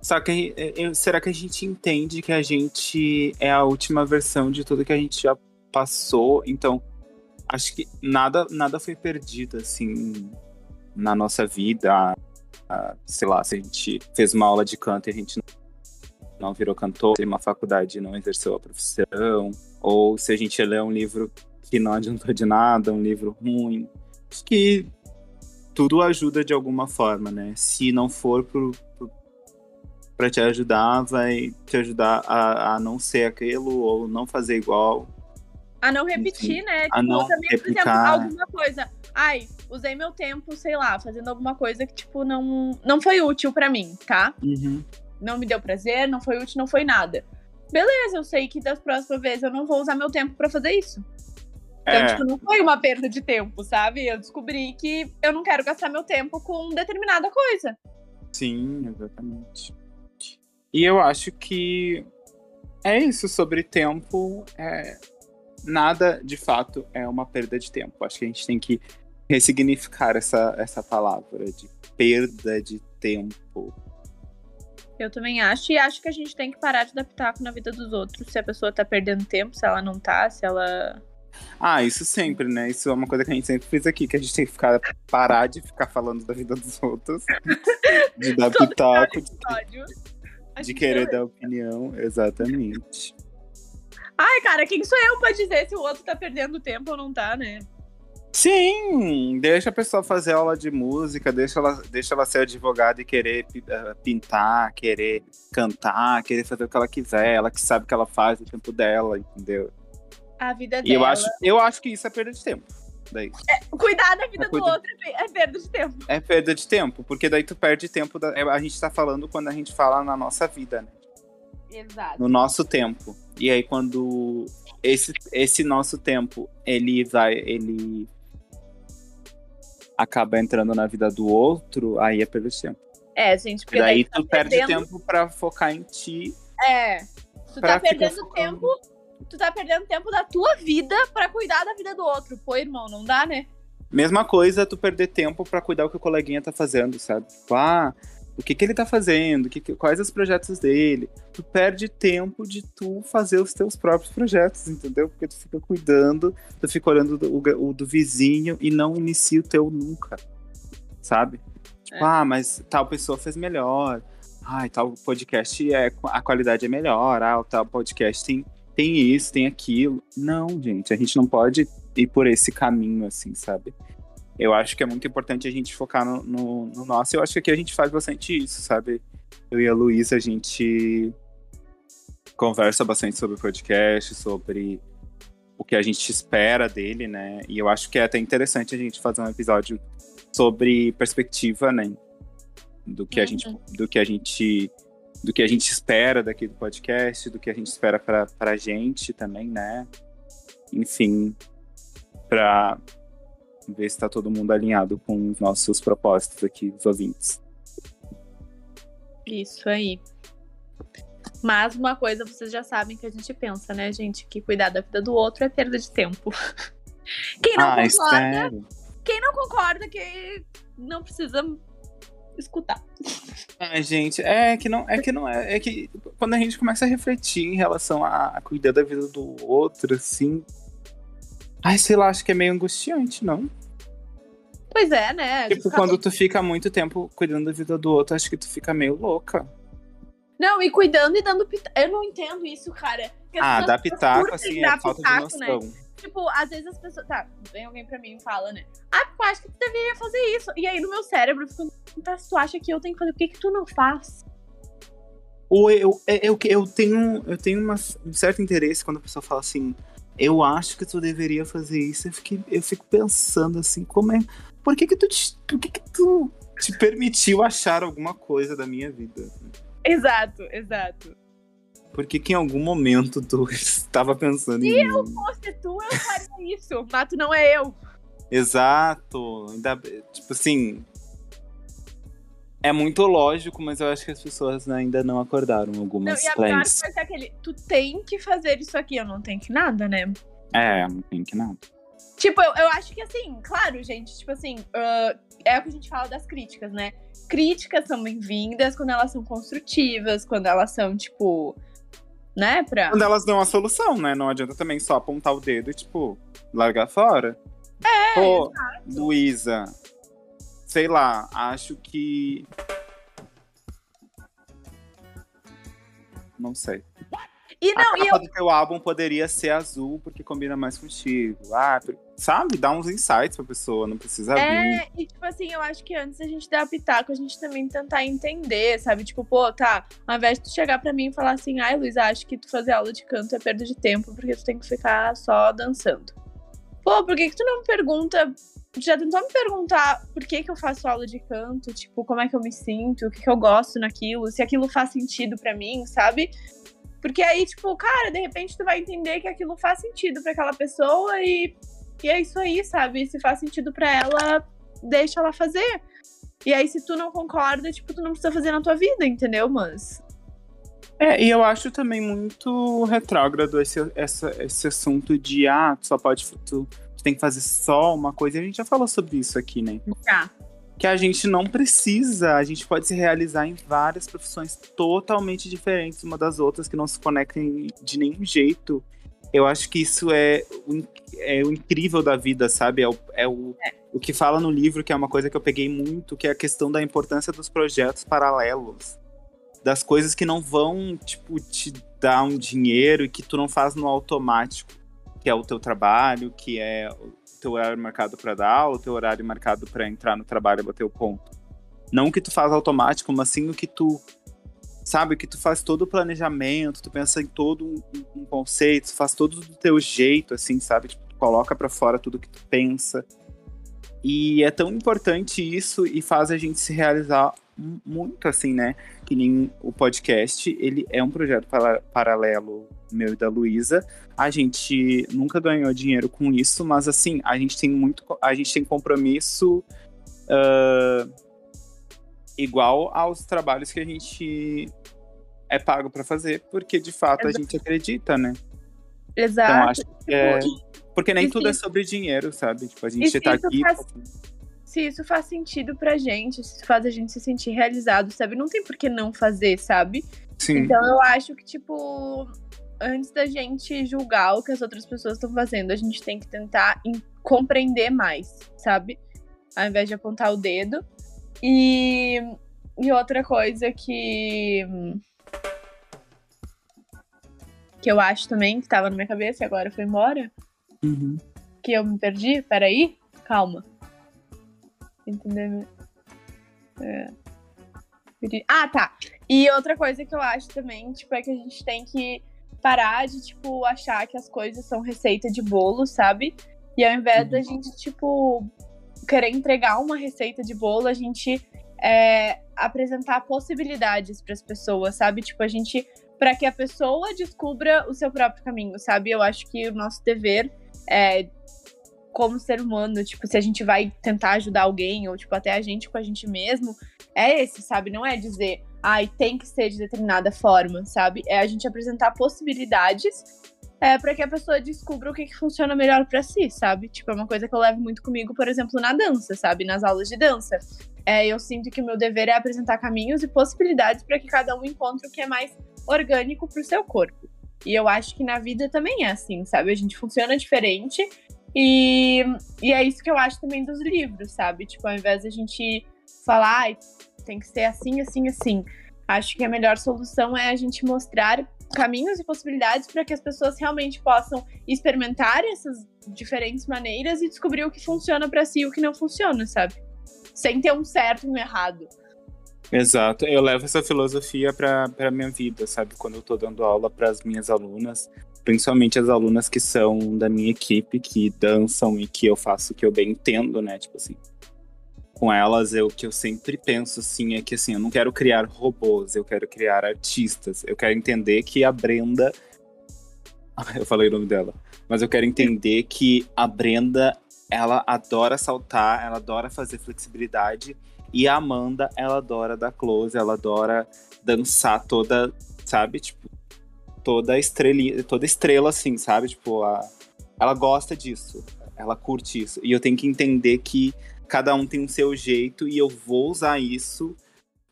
A: Só que eh, será que a gente entende que a gente é a última versão de tudo que a gente já passou? Então, acho que nada, nada foi perdido, assim, na nossa vida. Ah, sei lá, se a gente fez uma aula de canto e a gente não virou cantor, tem uma faculdade e não exerceu a profissão, ou se a gente lê um livro que não adiantou de nada, um livro ruim. Acho que tudo ajuda de alguma forma, né? Se não for pro, pro, pra te ajudar, vai te ajudar a, a não ser aquilo ou não fazer igual.
C: A não repetir, né? Tipo,
A: a não
C: também, por exemplo,
A: replicar.
C: alguma coisa. Ai, usei meu tempo, sei lá, fazendo alguma coisa que, tipo, não, não foi útil pra mim, tá? Não me deu prazer, não foi útil, não foi nada. Beleza, eu sei que das próximas vezes eu não vou usar meu tempo pra fazer isso. Então,
A: É,
C: tipo, não foi uma perda de tempo, sabe? Eu descobri que eu não quero gastar meu tempo com determinada coisa.
A: sim, exatamente. E eu acho que é isso sobre tempo. É, nada, de fato, é uma perda de tempo. Acho que a gente tem que ressignificar essa, essa palavra de perda de tempo.
C: Eu também acho, e acho que a gente tem que parar de dar pitaco na vida dos outros. Se a pessoa tá perdendo tempo, se ela não tá, se ela.
A: Ah, isso sempre, né? Isso é uma coisa que a gente sempre fez aqui, que a gente tem que ficar, parar de ficar falando da vida dos outros, de dar pitaco, de, de querer dar opinião, exatamente.
C: Ai, cara, quem sou eu pra dizer se o outro tá perdendo tempo ou não tá, né?
A: Sim, deixa a pessoa fazer aula de música, deixa ela, deixa ela ser advogada e querer eh, pintar, querer cantar, querer fazer o que ela quiser, ela que sabe o que ela faz no tempo dela, entendeu?
C: A vida
A: E eu
C: dela.
A: acho, eu acho que isso é perda de tempo. Daí.
C: Cuidar da vida
A: É
C: do
A: cuida-
C: outro é é perda de tempo.
A: É perda de tempo, porque daí tu perde tempo. Da, é, a gente tá falando quando a gente fala na nossa vida, né?
C: Exato.
A: no nosso tempo. E aí quando esse, esse nosso tempo ele vai, ele acaba entrando na vida do outro, aí é pelo tempo.
C: É, gente, porque
A: E daí
C: tu
A: tu
C: tá
A: perde
C: perdendo...
A: tempo pra focar em ti.
C: É. Tu tá perdendo tempo. Tu tá perdendo tempo da tua vida pra cuidar da vida do outro. Pô, irmão, não dá, né?
A: Mesma coisa tu perder tempo pra cuidar o que o coleguinha tá fazendo, sabe? Tipo, ah, o que, que ele tá fazendo, que que- quais os projetos dele. Tu perde tempo de tu fazer os teus próprios projetos, entendeu? Porque tu fica cuidando, tu fica olhando do- o, o do vizinho e não inicia o teu nunca, sabe? Tipo,
C: É.
A: ah, mas tal pessoa fez melhor. Ai, tal podcast é a qualidade é melhor. Ah, tal podcast tem, tem isso, tem aquilo. Não, gente, a gente não pode ir por esse caminho, assim, sabe? Eu acho que é muito importante a gente focar no, no, no nosso. Eu acho que aqui a gente faz bastante isso, sabe? Eu e a Luísa, a gente conversa bastante sobre o podcast, sobre o que a gente espera dele, né? E eu acho que é até interessante a gente fazer um episódio sobre perspectiva, né? Do que a gente, do que a gente, do que a gente espera daqui do podcast, do que a gente espera para pra gente também, né? Enfim, para ver se tá todo mundo alinhado com os nossos propósitos aqui, os ouvintes.
C: Isso aí. Mas uma coisa vocês já sabem que a gente pensa, né, gente? Que cuidar da vida do outro é perda de tempo. Quem não
A: Ai,
C: concorda,
A: sério?
C: quem não concorda que não precisa escutar.
A: Ai, gente, é que não é que não é, é que quando a gente começa a refletir em relação a, a cuidar da vida do outro, assim, ai, sei lá, acho que é meio angustiante, não?
C: Pois é, né?
A: Tipo, quando tu fica muito tempo cuidando da vida do outro, acho que tu fica meio louca.
C: Não, e cuidando e dando pitaco. Eu não entendo isso, cara. Porque
A: Ah, dar pitaco, assim, é falta de
C: pitaco, né?
A: noção.
C: Tipo, às vezes as pessoas. Tá, vem alguém pra mim e fala, né? Ah, eu acho que tu deveria fazer isso. E aí no meu cérebro fica. Tá, tu acha que eu tenho que fazer, por que, que tu não faz?
A: Ou eu, é, eu, eu tenho, eu tenho uma- um certo interesse quando a pessoa fala assim, eu acho que tu deveria fazer isso. Eu, fiquei, eu fico pensando assim, como é. Por que, que tu te, por que, que tu te permitiu achar alguma coisa da minha vida?
C: Exato, exato.
A: Por que, que em algum momento tu estava pensando em mim?
C: Se fosse tu, eu faria isso. Mas tu não é eu.
A: Exato. Ainda, tipo assim. É muito lógico, mas eu acho que as pessoas ainda não acordaram
C: Não,
A: algumas
C: e a é aquele. Tu tem que fazer isso aqui, eu não tenho que nada, né?
A: É, não tem que não.
C: Tipo, eu, eu acho que assim, claro, gente, tipo assim, ah, é o que a gente fala das críticas, né? Críticas são bem-vindas quando elas são construtivas, quando elas são, tipo, né, pra.
A: Quando elas dão a solução, né? Não adianta também só apontar o dedo e, tipo, largar fora. É, Pô, Luísa, sei lá, acho que. Não sei.
C: E
A: a
C: não, e
A: capa
C: eu.
A: do teu álbum poderia ser azul porque combina mais contigo. Ah, sabe? Dá uns insights pra pessoa, não precisa vir.
C: É, e tipo assim, eu acho que antes da gente dar pitaco, a gente também tentar entender, sabe? Tipo, pô, tá, ao invés de tu chegar pra mim e falar assim, ai, Luiz, acho que tu fazer aula de canto é perda de tempo, porque tu tem que ficar só dançando. Pô, por que que tu não me pergunta já tentou me perguntar por que, que eu faço aula de canto, tipo, como é que eu me sinto, o que, que eu gosto naquilo, se aquilo faz sentido pra mim, sabe? Porque aí, tipo, cara, de repente tu vai entender que aquilo faz sentido pra aquela pessoa e, e é isso aí, sabe? Se faz sentido pra ela, deixa ela fazer. E aí, se tu não concorda, tipo, tu não precisa fazer na tua vida, entendeu? Mas.
A: É, e eu acho também muito retrógrado esse, essa, esse assunto de, ah, tu só pode, tu tem que fazer só uma coisa. E a gente já falou sobre isso aqui, né?
C: Já.
A: Que a gente não precisa, a gente pode se realizar em várias profissões totalmente diferentes uma das outras, que não se conectem de nenhum jeito. Eu acho que isso é o, é o incrível da vida, sabe? É, o, é o, o que fala no livro, que é uma coisa que eu peguei muito, que é a questão da importância dos projetos paralelos. Das coisas que não vão, tipo, te dar um dinheiro e que tu não faz no automático. Que é o teu trabalho, que é o teu horário marcado para dar o teu horário marcado para entrar no trabalho e bater o ponto. Não o que tu faz automático, mas sim o que tu sabe, que tu faz todo o planejamento, tu pensa em todo um, um conceito, tu faz tudo do teu jeito, assim, sabe? Tipo, tu coloca para fora tudo que tu pensa. E é tão importante isso e faz a gente se realizar muito, assim, né? Que nem o podcast, ele é um projeto para- paralelo meu e da Luísa. A gente nunca ganhou dinheiro com isso, mas assim, a gente tem muito, a gente tem compromisso ah, igual aos trabalhos que a gente é pago para fazer, porque de fato a
C: Exato.
A: gente acredita, né?
C: Exato.
A: Então acho que é, Porque nem
C: E
A: tudo é
C: se-
A: sobre dinheiro, sabe? Tipo, a
C: E
A: gente
C: se
A: tá aqui.
C: faz- Se isso faz sentido pra gente, se isso faz a gente se sentir realizado, sabe? Não tem por que não fazer, sabe?
A: Sim.
C: Então eu acho que, tipo, antes da gente julgar o que as outras pessoas estão fazendo, a gente tem que tentar compreender mais, sabe? Ao invés de apontar o dedo. E, e outra coisa que. Que eu acho também, que tava na minha cabeça e agora foi embora,
A: Uhum.
C: que eu me perdi. Peraí, calma. Entendeu? É. Ah, tá. E outra coisa que eu acho também, tipo, é que a gente tem que parar de, tipo, achar que as coisas são receita de bolo, sabe? E ao invés da gente, tipo, querer entregar uma receita de bolo, a gente é, apresentar possibilidades para as pessoas, sabe? Tipo, a gente. para que a pessoa descubra o seu próprio caminho, sabe? Eu acho que o nosso dever é. Como ser humano, tipo, se a gente vai tentar ajudar alguém, ou, tipo, até a gente com a gente mesmo, é esse, sabe? Não é dizer, ai, tem que ser de determinada forma, sabe? É a gente apresentar possibilidades é, para que a pessoa descubra o que, que funciona melhor para si, sabe? Tipo, é uma coisa que eu levo muito comigo, por exemplo, na dança, sabe? Nas aulas de dança. É, eu sinto que o meu dever é apresentar caminhos e possibilidades para que cada um encontre o que é mais orgânico pro seu corpo. E eu acho que na vida também é assim, sabe? A gente funciona diferente. E, e é isso que eu acho também dos livros, sabe? Tipo, ao invés de a gente falar, ai, tem que ser assim, assim, assim. Acho que a melhor solução é a gente mostrar caminhos e possibilidades para que as pessoas realmente possam experimentar essas diferentes maneiras e descobrir o que funciona para si e o que não funciona, sabe? Sem ter um certo e um errado.
A: Exato. Eu levo essa filosofia pra minha vida, sabe? Quando eu tô dando aula pras minhas alunas, principalmente as alunas que são da minha equipe, que dançam e que eu faço o que eu bem entendo, né? Tipo assim. Com elas, eu, o que eu sempre penso, assim, é que, assim, eu não quero criar robôs, eu quero criar artistas. Eu quero entender que a Brenda... Eu falei o nome dela. Mas eu quero entender que a Brenda, ela adora saltar, ela adora fazer flexibilidade. E a Amanda, ela adora dar close, ela adora dançar toda, sabe? Tipo, toda estrela, toda estrela assim, sabe? Tipo, a, ela gosta disso. Ela curte isso. E eu tenho que entender que cada um tem o seu jeito e eu vou usar isso.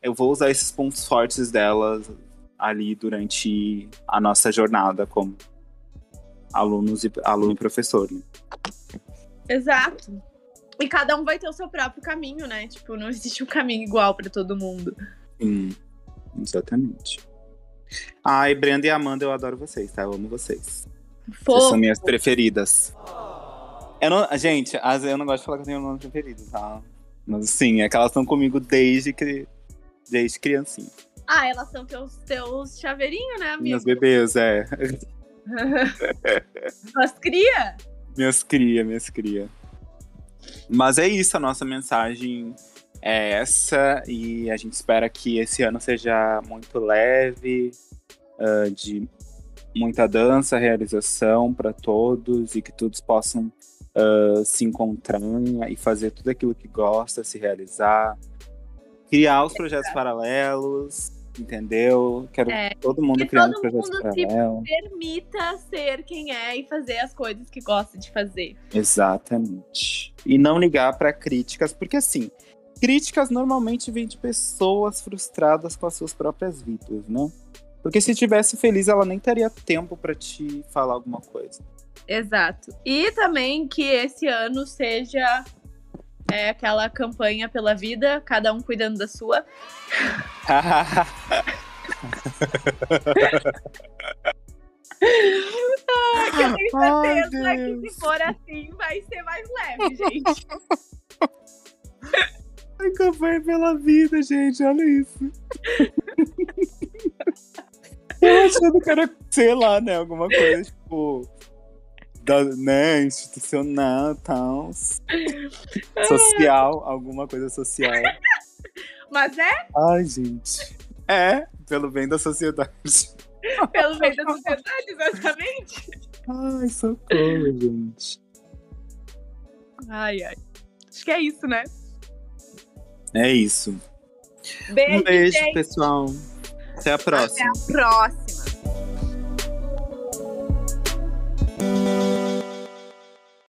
A: Eu vou usar esses pontos fortes delas ali durante a nossa jornada como alunos e aluno e professor. Né?
C: Exato. E cada um vai ter o seu próprio caminho, né? Tipo, não existe um caminho igual para todo mundo.
A: Sim, exatamente. Ai, Brenda e Amanda, eu adoro vocês, tá? Eu amo vocês. Vocês
C: Fofo.
A: são minhas preferidas. Eu não, gente, eu não gosto de falar que eu tenho um nome preferido, tá? Mas sim, é que elas estão comigo desde, que, desde criancinha.
C: Ah, elas são teus, teus chaveirinhos, né, amigo?
A: Minhas bebês, é.
C: As cria?
A: Minhas cria, minhas cria. Mas é isso, a nossa mensagem é essa. E a gente espera que esse ano seja muito leve, ah, de muita dança, realização para todos e que todos possam ah, se encontrar e fazer tudo aquilo que gosta, se realizar, criar os projetos paralelos, entendeu? Quero
C: É,
A: todo mundo criando
C: todo
A: projetos
C: mundo se-
A: paralelos.
C: Permita ser quem é e fazer as coisas que gosta de fazer.
A: Exatamente. E não ligar para críticas, porque assim, críticas normalmente vêm de pessoas frustradas com as suas próprias vidas, né? Porque se tivesse feliz, ela nem teria tempo para te falar alguma coisa.
C: Exato. E também que esse ano seja é, aquela campanha pela vida, cada um cuidando da sua. Que eu tenho
A: Ai,
C: certeza que
A: Deus.
C: se for assim, vai ser mais leve, gente.
A: Ai, campanha pela vida, gente, olha isso. Eu achando que era, sei lá, né, alguma coisa, tipo, da, né, institucional, tal, social, alguma coisa social.
C: Mas é
A: Ai, gente. É, pelo bem da sociedade.
C: pelo meio da sociedade, exatamente.
A: Ai, socorro, gente.
C: Ai, ai. Acho que é isso, né?
A: É isso.
C: Beijo,
A: Um beijo,
C: gente.
A: pessoal. Até a próxima.
C: Até a próxima.